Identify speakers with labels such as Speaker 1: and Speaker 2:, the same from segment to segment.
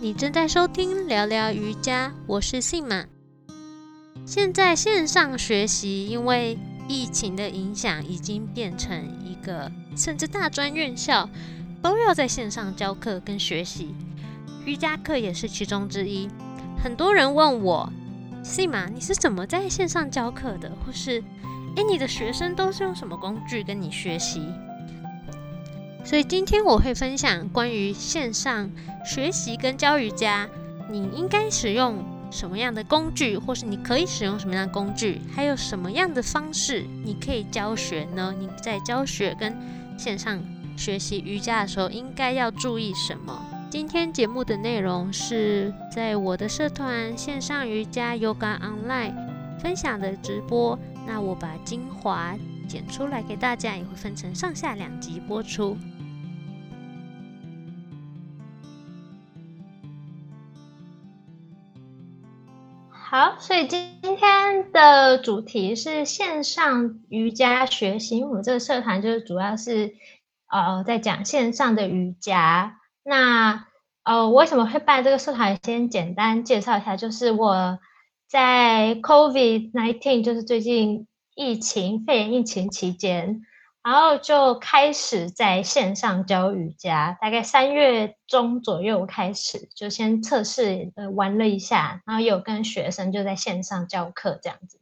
Speaker 1: 你正在收听聊聊瑜伽，我是信马。现在线上学习，因为疫情的影响，已经变成一个，甚至大专院校都要在线上教课跟学习，瑜伽课也是其中之一。很多人问我，信马，你是怎么在线上教课的？或是，诶，你的学生都是用什么工具跟你学习？所以今天我会分享关于线上学习跟教瑜伽，你应该使用什么样的工具，或是你可以使用什么样的工具，还有什么样的方式你可以教学呢？你在教学跟线上学习瑜伽的时候，应该要注意什么？今天节目的内容是在我的社团线上瑜伽 Yoga Online 分享的直播，那我把精华剪出来给大家，也会分成上下两集播出。好，所以今今天的主题是线上瑜伽学习。我们这个社团就是主要是呃在讲线上的瑜伽。那呃，为什么会办这个社团？先简单介绍一下，就是我在 COVID nineteen，就是最近疫情肺炎疫情期间。然后就开始在线上教瑜伽，大概三月中左右开始，就先测试呃玩了一下，然后有跟学生就在线上教课这样子。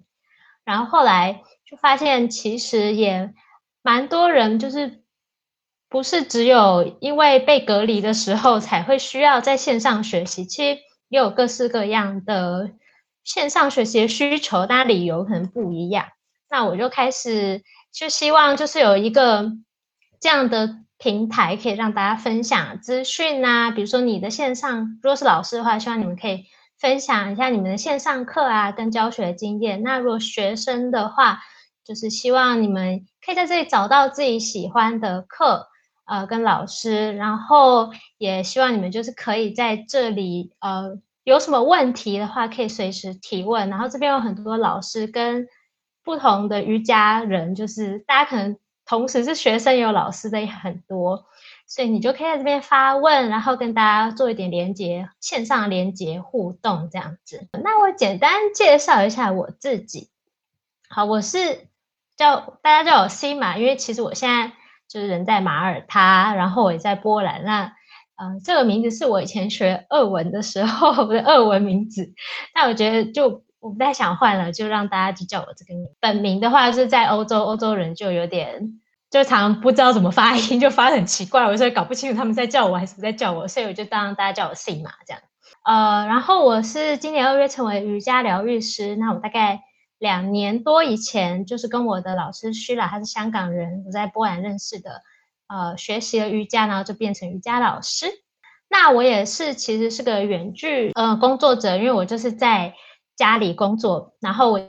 Speaker 1: 然后后来就发现，其实也蛮多人就是不是只有因为被隔离的时候才会需要在线上学习，其实也有各式各样的线上学习的需求，大家理由可能不一样。那我就开始。就希望就是有一个这样的平台，可以让大家分享资讯啊。比如说你的线上，如果是老师的话，希望你们可以分享一下你们的线上课啊，跟教学经验。那如果学生的话，就是希望你们可以在这里找到自己喜欢的课，呃，跟老师。然后也希望你们就是可以在这里，呃，有什么问题的话，可以随时提问。然后这边有很多老师跟。不同的瑜伽人，就是大家可能同时是学生也，有老师的也很多，所以你就可以在这边发问，然后跟大家做一点连接，线上连接互动这样子。那我简单介绍一下我自己。好，我是叫大家叫我 C 嘛，因为其实我现在就是人在马耳他，然后我也在波兰。那嗯，这个名字是我以前学俄文的时候 的俄文名字，但我觉得就。我不太想换了，就让大家就叫我这个名本名的话，是在欧洲，欧洲人就有点就常不知道怎么发音，就发很奇怪，我所以搞不清楚他们在叫我还是不在叫我，所以我就当大家叫我 C 嘛这样。呃，然后我是今年二月成为瑜伽疗愈师，那我大概两年多以前就是跟我的老师徐了，他是香港人，我在波兰认识的，呃，学习了瑜伽，然后就变成瑜伽老师。那我也是其实是个远距呃工作者，因为我就是在。家里工作，然后我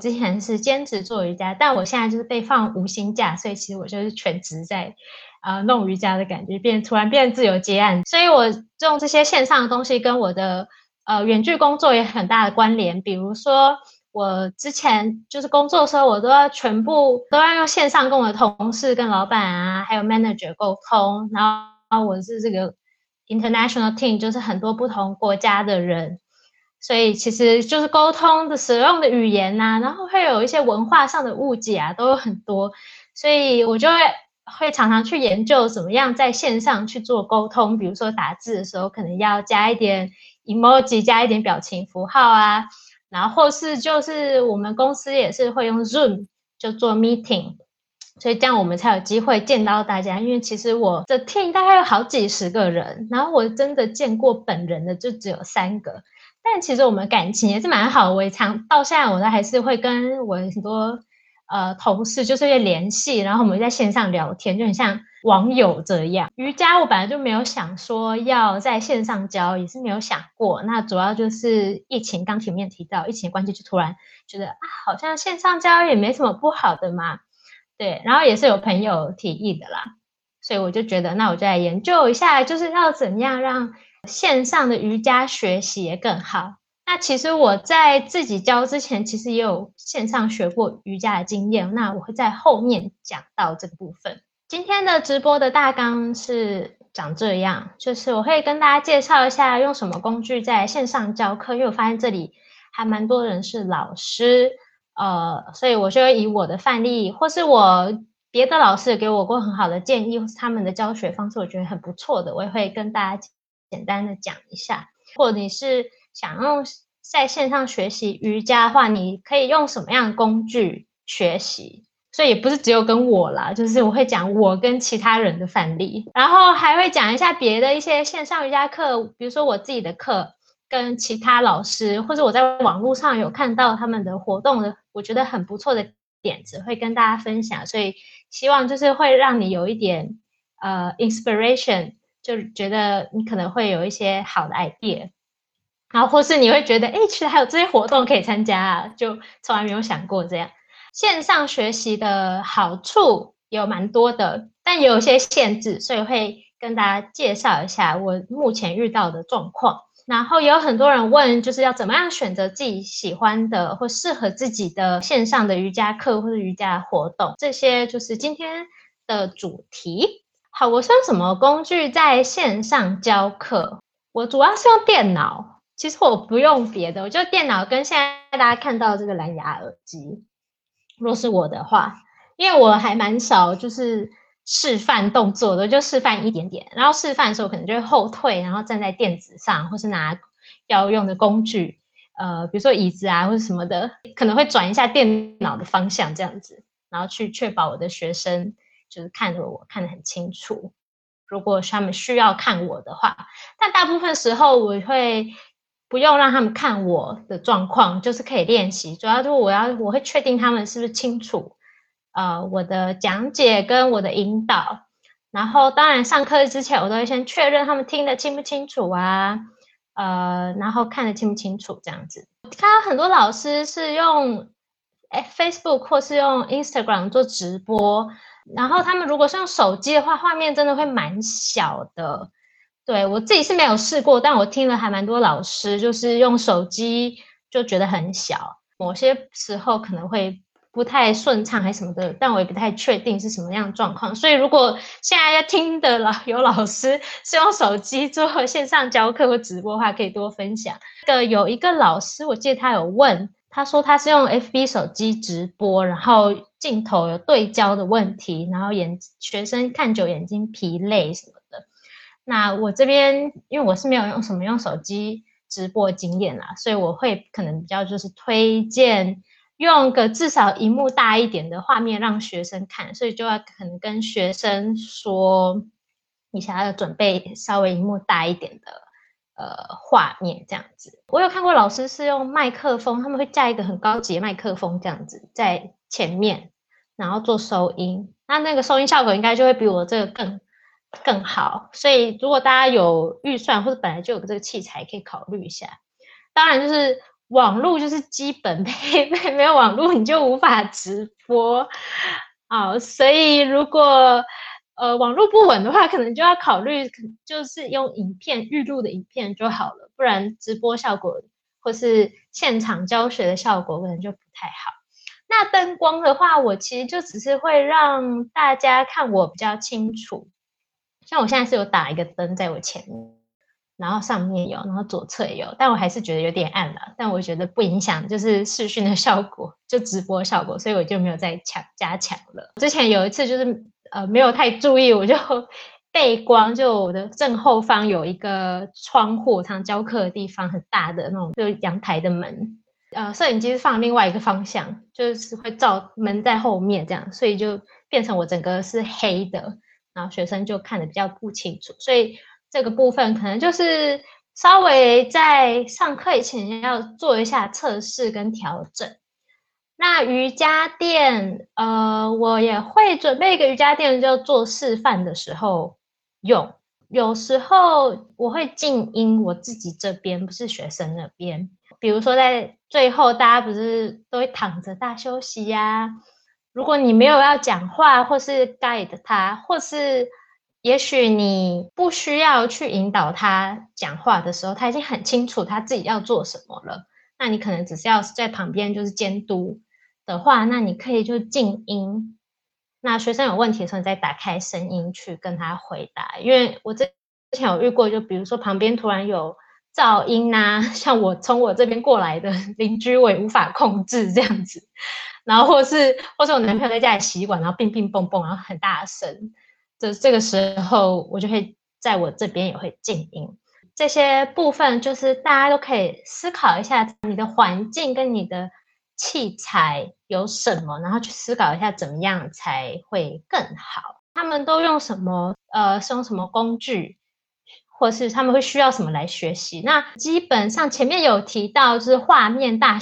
Speaker 1: 之前是兼职做瑜伽，但我现在就是被放无薪假，所以其实我就是全职在呃弄瑜伽的感觉，变突然变自由接案，所以我用这些线上的东西跟我的呃远距工作也很大的关联。比如说我之前就是工作的时候，我都要全部都要用线上跟我的同事、跟老板啊，还有 manager 沟通，然后我是这个 international team，就是很多不同国家的人。所以其实就是沟通的使用的语言呐，然后会有一些文化上的误解啊，都有很多。所以我就会会常常去研究怎么样在线上去做沟通。比如说打字的时候，可能要加一点 emoji，加一点表情符号啊。然后或是就是我们公司也是会用 Zoom 就做 meeting，所以这样我们才有机会见到大家。因为其实我的 team 大概有好几十个人，然后我真的见过本人的就只有三个。但其实我们感情也是蛮好，我也常到现在我都还是会跟我很多呃同事就是会联系，然后我们在线上聊天，就很像网友这样。瑜伽我本来就没有想说要在线上教，也是没有想过。那主要就是疫情刚前面提到疫情关系，就突然觉得啊，好像线上教也没什么不好的嘛。对，然后也是有朋友提议的啦，所以我就觉得那我就来研究一下，就是要怎样让。线上的瑜伽学习也更好。那其实我在自己教之前，其实也有线上学过瑜伽的经验。那我会在后面讲到这个部分。今天的直播的大纲是长这样，就是我会跟大家介绍一下用什么工具在线上教课，因为我发现这里还蛮多人是老师，呃，所以我就以我的范例，或是我别的老师给我过很好的建议，或是他们的教学方式，我觉得很不错的，我也会跟大家简单的讲一下。或者你是想用在线上学习瑜伽的话，你可以用什么样的工具学习？所以也不是只有跟我啦，就是我会讲我跟其他人的范例，然后还会讲一下别的一些线上瑜伽课，比如说我自己的课跟其他老师，或者我在网络上有看到他们的活动的，我觉得很不错的点子，会跟大家分享。所以希望就是会让你有一点呃 inspiration，就觉得你可能会有一些好的 idea，然后或是你会觉得哎，其实还有这些活动可以参加，啊，就从来没有想过这样。线上学习的好处有蛮多的，但也有些限制，所以会跟大家介绍一下我目前遇到的状况。然后也有很多人问，就是要怎么样选择自己喜欢的或适合自己的线上的瑜伽课或者瑜伽活动，这些就是今天的主题。好，我是用什么工具在线上教课？我主要是用电脑，其实我不用别的，我就电脑跟现在大家看到这个蓝牙耳机。若是我的话，因为我还蛮少就是示范动作的，就示范一点点。然后示范的时候可能就会后退，然后站在垫子上，或是拿要用的工具，呃，比如说椅子啊或者什么的，可能会转一下电脑的方向这样子，然后去确保我的学生就是看着我看得很清楚。如果他们需要看我的话，但大部分时候我会。不用让他们看我的状况，就是可以练习。主要就是我要，我会确定他们是不是清楚，呃，我的讲解跟我的引导。然后，当然上课之前，我都会先确认他们听得清不清楚啊，呃，然后看得清不清楚这样子。看到很多老师是用哎 Facebook 或是用 Instagram 做直播，然后他们如果是用手机的话，画面真的会蛮小的。对我自己是没有试过，但我听了还蛮多老师，就是用手机就觉得很小，某些时候可能会不太顺畅还什么的，但我也不太确定是什么样的状况。所以如果现在要听的老有老师是用手机做线上教课或直播的话，可以多分享。个有一个老师，我记得他有问，他说他是用 FB 手机直播，然后镜头有对焦的问题，然后眼学生看久眼睛疲累什么的。那我这边，因为我是没有用什么用手机直播经验啦，所以我会可能比较就是推荐用个至少荧幕大一点的画面让学生看，所以就要可能跟学生说，你想要准备稍微荧幕大一点的呃画面这样子。我有看过老师是用麦克风，他们会架一个很高级的麦克风这样子在前面，然后做收音，那那个收音效果应该就会比我这个更。更好，所以如果大家有预算或者本来就有这个器材，可以考虑一下。当然，就是网络就是基本 配备，没有网络你就无法直播好。所以如果呃网络不稳的话，可能就要考虑就是用影片预录的影片就好了，不然直播效果或是现场教学的效果可能就不太好。那灯光的话，我其实就只是会让大家看我比较清楚。像我现在是有打一个灯在我前面，然后上面有，然后左侧也有，但我还是觉得有点暗了。但我觉得不影响，就是视讯的效果，就直播效果，所以我就没有再强加强了。之前有一次就是呃没有太注意，我就 背光，就我的正后方有一个窗户，常教课的地方很大的那种，就阳台的门，呃，摄影机是放另外一个方向，就是会照门在后面这样，所以就变成我整个是黑的。然后学生就看得比较不清楚，所以这个部分可能就是稍微在上课以前要做一下测试跟调整。那瑜伽垫，呃，我也会准备一个瑜伽垫，就做示范的时候用。有时候我会静音，我自己这边不是学生那边。比如说在最后，大家不是都会躺着大休息呀？如果你没有要讲话，或是 guide 他，或是也许你不需要去引导他讲话的时候，他已经很清楚他自己要做什么了。那你可能只是要在旁边就是监督的话，那你可以就静音，那学生有问题的时候，你再打开声音去跟他回答。因为我之前有遇过，就比如说旁边突然有噪音呐，像我从我这边过来的邻居，我也无法控制这样子。然后或是或是我男朋友在家里洗碗，然后乒乒乓乓，然后很大声，这这个时候我就会在我这边也会静音。这些部分就是大家都可以思考一下，你的环境跟你的器材有什么，然后去思考一下怎么样才会更好。他们都用什么？呃，是用什么工具，或是他们会需要什么来学习？那基本上前面有提到，就是画面大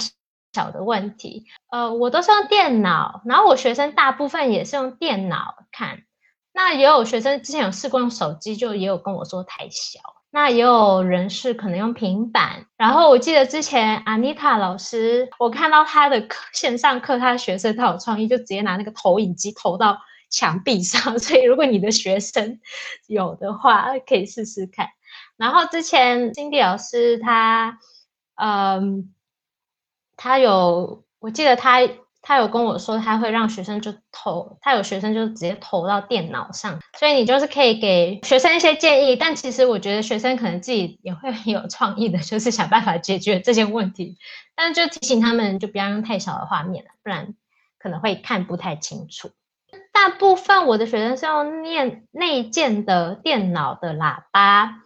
Speaker 1: 小的问题。呃，我都是用电脑，然后我学生大部分也是用电脑看。那也有学生之前有试过用手机，就也有跟我说太小。那也有人是可能用平板，然后我记得之前安妮塔老师，我看到他的课线上课，他的学生他有创意，就直接拿那个投影机投到墙壁上。所以如果你的学生有的话，可以试试看。然后之前金迪老师他，嗯，他有，我记得他。他有跟我说，他会让学生就投，他有学生就直接投到电脑上，所以你就是可以给学生一些建议。但其实我觉得学生可能自己也会很有创意的，就是想办法解决这些问题。但就提醒他们，就不要用太小的画面了，不然可能会看不太清楚。大部分我的学生是用念内建的电脑的喇叭，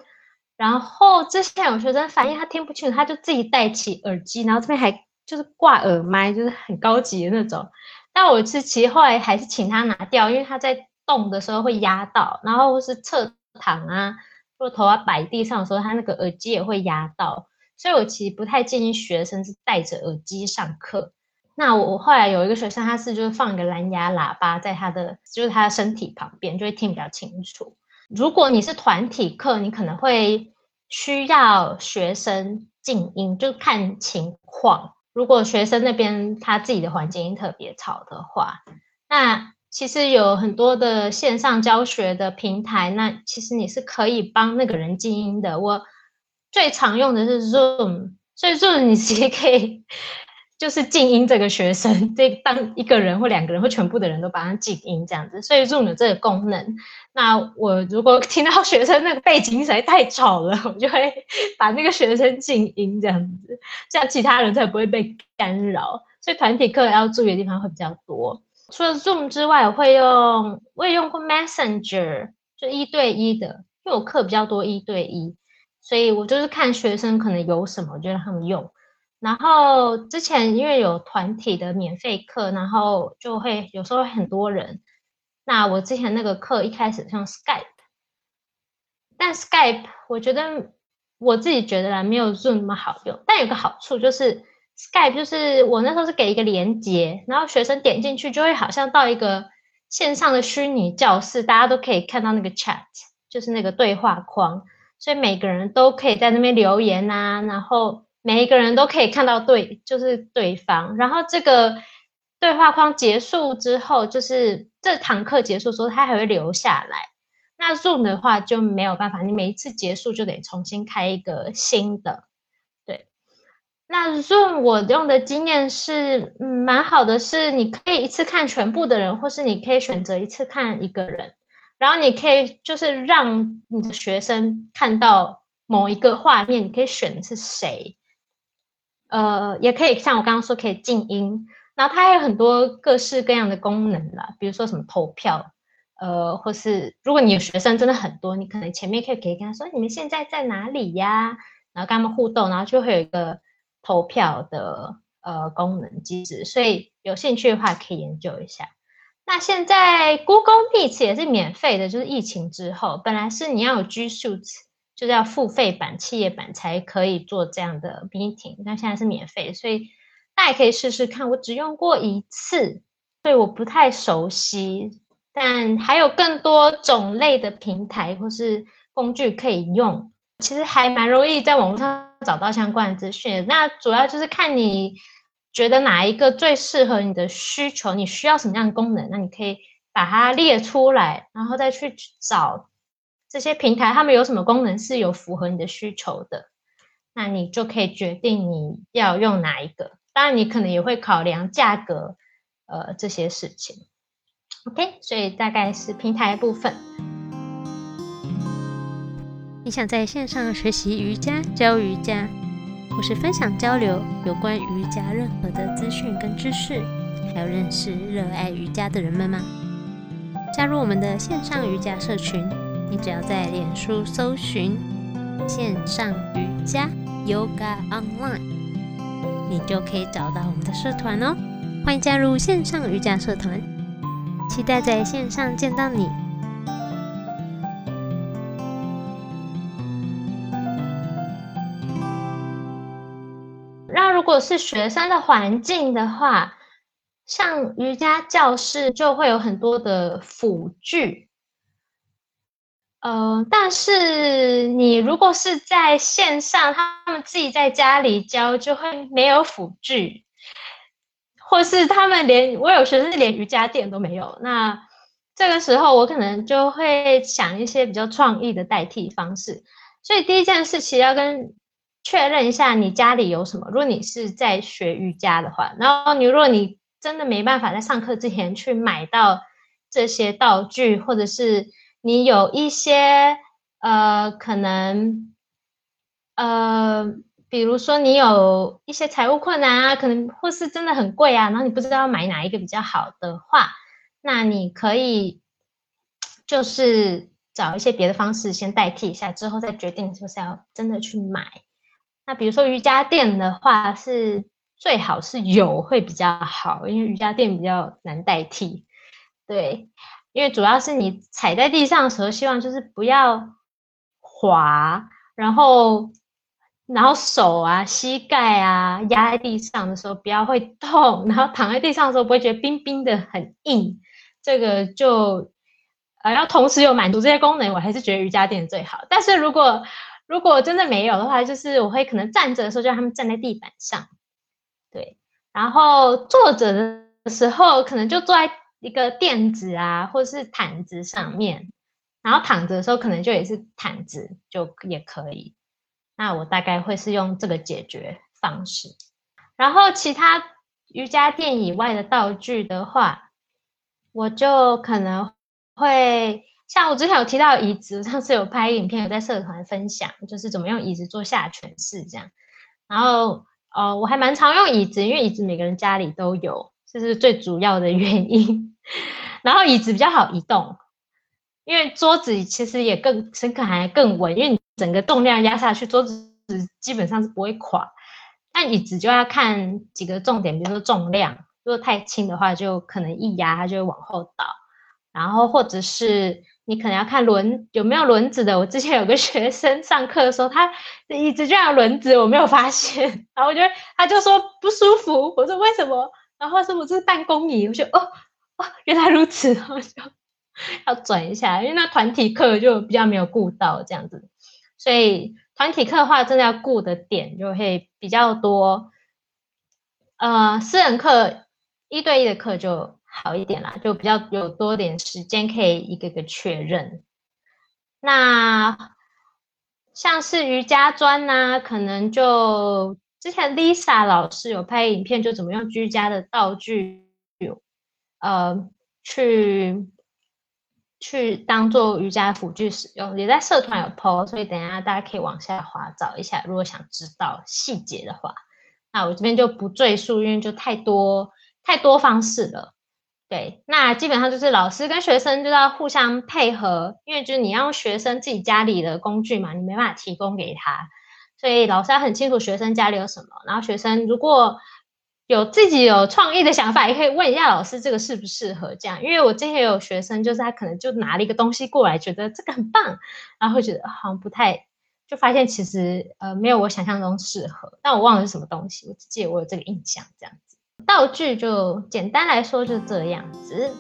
Speaker 1: 然后之前有学生反映他听不清楚，他就自己戴起耳机，然后这边还。就是挂耳麦，就是很高级的那种。但我是其实后来还是请他拿掉，因为他在动的时候会压到，然后是侧躺啊，或头啊摆地上的时候，他那个耳机也会压到。所以我其实不太建议学生是戴着耳机上课。那我后来有一个学生，他是就是放一个蓝牙喇叭在他的就是他的身体旁边，就会听比较清楚。如果你是团体课，你可能会需要学生静音，就看情况。如果学生那边他自己的环境特别吵的话，那其实有很多的线上教学的平台，那其实你是可以帮那个人静音的。我最常用的是 Zoom，所以 Zoom 你直接可以。就是静音这个学生，这当一个人或两个人或全部的人都把它静音这样子，所以 Zoom 有这个功能。那我如果听到学生那个背景实在太吵了，我就会 把那个学生静音这样子，这样其他人才不会被干扰。所以团体课要注意的地方会比较多。除了 Zoom 之外，我会用我也用过 Messenger，就一对一的，因为我课比较多一对一，所以我就是看学生可能有什么，我就让他们用。然后之前因为有团体的免费课，然后就会有时候很多人。那我之前那个课一开始用 Skype，但 Skype 我觉得我自己觉得啦，没有 Zoom 那么好用。但有个好处就是 Skype 就是我那时候是给一个连接，然后学生点进去就会好像到一个线上的虚拟教室，大家都可以看到那个 chat，就是那个对话框，所以每个人都可以在那边留言啊，然后。每一个人都可以看到对，就是对方。然后这个对话框结束之后，就是这堂课结束之后，他还会留下来。那 Zoom 的话就没有办法，你每一次结束就得重新开一个新的。对，那 Zoom 我用的经验是，蛮好的，是你可以一次看全部的人，或是你可以选择一次看一个人，然后你可以就是让你的学生看到某一个画面，你可以选的是谁。呃，也可以像我刚刚说，可以静音，然后它还有很多各式各样的功能啦，比如说什么投票，呃，或是如果你有学生真的很多，你可能前面可以可以跟他说你们现在在哪里呀，然后跟他们互动，然后就会有一个投票的呃功能机制，所以有兴趣的话可以研究一下。那现在 Google Meet 也是免费的，就是疫情之后，本来是你要有 G Suite。就是要付费版、企业版才可以做这样的 meeting，那现在是免费，所以大家可以试试看。我只用过一次，所以我不太熟悉。但还有更多种类的平台或是工具可以用，其实还蛮容易在网络上找到相关的资讯。那主要就是看你觉得哪一个最适合你的需求，你需要什么样的功能，那你可以把它列出来，然后再去找。这些平台他们有什么功能是有符合你的需求的，那你就可以决定你要用哪一个。当然，你可能也会考量价格，呃，这些事情。OK，所以大概是平台部分。
Speaker 2: 你想在线上学习瑜伽、教瑜伽，或是分享交流有关瑜伽任何的资讯跟知识，还有认识热爱瑜伽的人们吗？加入我们的线上瑜伽社群，你只要在脸书搜寻“线上瑜伽 Yoga Online”，你就可以找到我们的社团哦。欢迎加入线上瑜伽社团，期待在线上见到你。
Speaker 1: 那如果是学生的环境的话，像瑜伽教室就会有很多的辅具，呃，但是你如果是在线上，他们自己在家里教，就会没有辅具，或是他们连我有学生连瑜伽垫都没有，那这个时候我可能就会想一些比较创意的代替方式。所以第一件事情要跟确认一下你家里有什么。如果你是在学瑜伽的话，然后你如果你真的没办法在上课之前去买到这些道具，或者是你有一些呃，可能呃，比如说你有一些财务困难啊，可能或是真的很贵啊，然后你不知道买哪一个比较好的话，那你可以就是找一些别的方式先代替一下，之后再决定是不是要真的去买。那比如说瑜伽垫的话是。最好是有会比较好，因为瑜伽垫比较难代替。对，因为主要是你踩在地上的时候，希望就是不要滑，然后然后手啊、膝盖啊压在地上的时候不要会痛，然后躺在地上的时候不会觉得冰冰的很硬。这个就呃要同时有满足这些功能，我还是觉得瑜伽垫最好。但是如果如果真的没有的话，就是我会可能站着的时候就让他们站在地板上。对，然后坐着的时候，可能就坐在一个垫子啊，或者是毯子上面，然后躺着的时候，可能就也是毯子就也可以。那我大概会是用这个解决方式。然后其他瑜伽垫以外的道具的话，我就可能会像我之前有提到椅子，上次有拍影片，有在社团分享，就是怎么用椅子做下犬式这样，然后。哦，我还蛮常用椅子，因为椅子每个人家里都有，这是最主要的原因。然后椅子比较好移动，因为桌子其实也更深刻，还更稳，因为整个重量压下去，桌子基本上是不会垮。但椅子就要看几个重点，比如说重量，如果太轻的话，就可能一压它就会往后倒，然后或者是。你可能要看轮有没有轮子的。我之前有个 学生上课的时候，他的椅子就有轮子，我没有发现。然后我觉得他就说不舒服，我说为什么？然后说我这是办公椅，我就哦原来如此，然后就要转一下，因为那团体课就比较没有顾到这样子。所以团体课的话，真的要顾的点就会比较多。呃，私人课一对一的课就。好一点啦，就比较有多点时间可以一个个确认。那像是瑜伽砖呢，可能就之前 Lisa 老师有拍影片，就怎么用居家的道具，呃，去去当做瑜伽辅具使用，也在社团有 po，所以等下大家可以往下滑找一下，如果想知道细节的话，那我这边就不赘述，因为就太多太多方式了。对，那基本上就是老师跟学生就要互相配合，因为就是你要学生自己家里的工具嘛，你没办法提供给他，所以老师要很清楚学生家里有什么。然后学生如果有自己有创意的想法，也可以问一下老师这个适不适合这样。因为我之前有学生，就是他可能就拿了一个东西过来，觉得这个很棒，然后觉得好像不太，就发现其实呃没有我想象中适合，但我忘了是什么东西，我只记得我有这个印象这样子。道具就简单来说就这样子。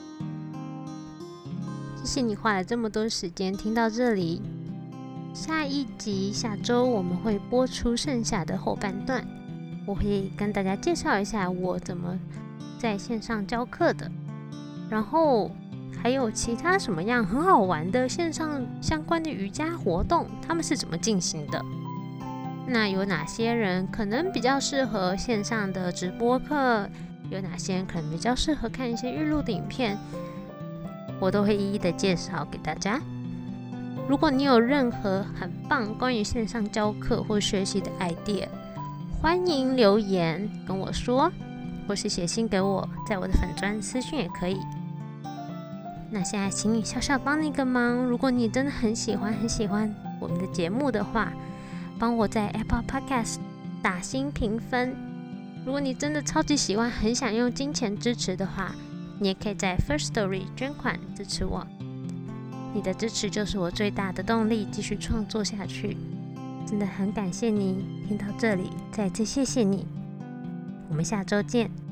Speaker 2: 谢谢你花了这么多时间听到这里。下一集下周我们会播出剩下的后半段，我会跟大家介绍一下我怎么在线上教课的，然后还有其他什么样很好玩的线上相关的瑜伽活动，他们是怎么进行的。那有哪些人可能比较适合线上的直播课？有哪些人可能比较适合看一些预录的影片？我都会一一的介绍给大家。如果你有任何很棒关于线上教课或学习的 idea，欢迎留言跟我说，或是写信给我，在我的粉砖私讯也可以。那现在，请你笑笑帮你个忙，如果你真的很喜欢很喜欢我们的节目的话，帮我在 Apple Podcast 打新评分。如果你真的超级喜欢，很想用金钱支持的话，你也可以在 First Story 捐款支持我。你的支持就是我最大的动力，继续创作下去。真的很感谢你听到这里，再次谢谢你。我们下周见。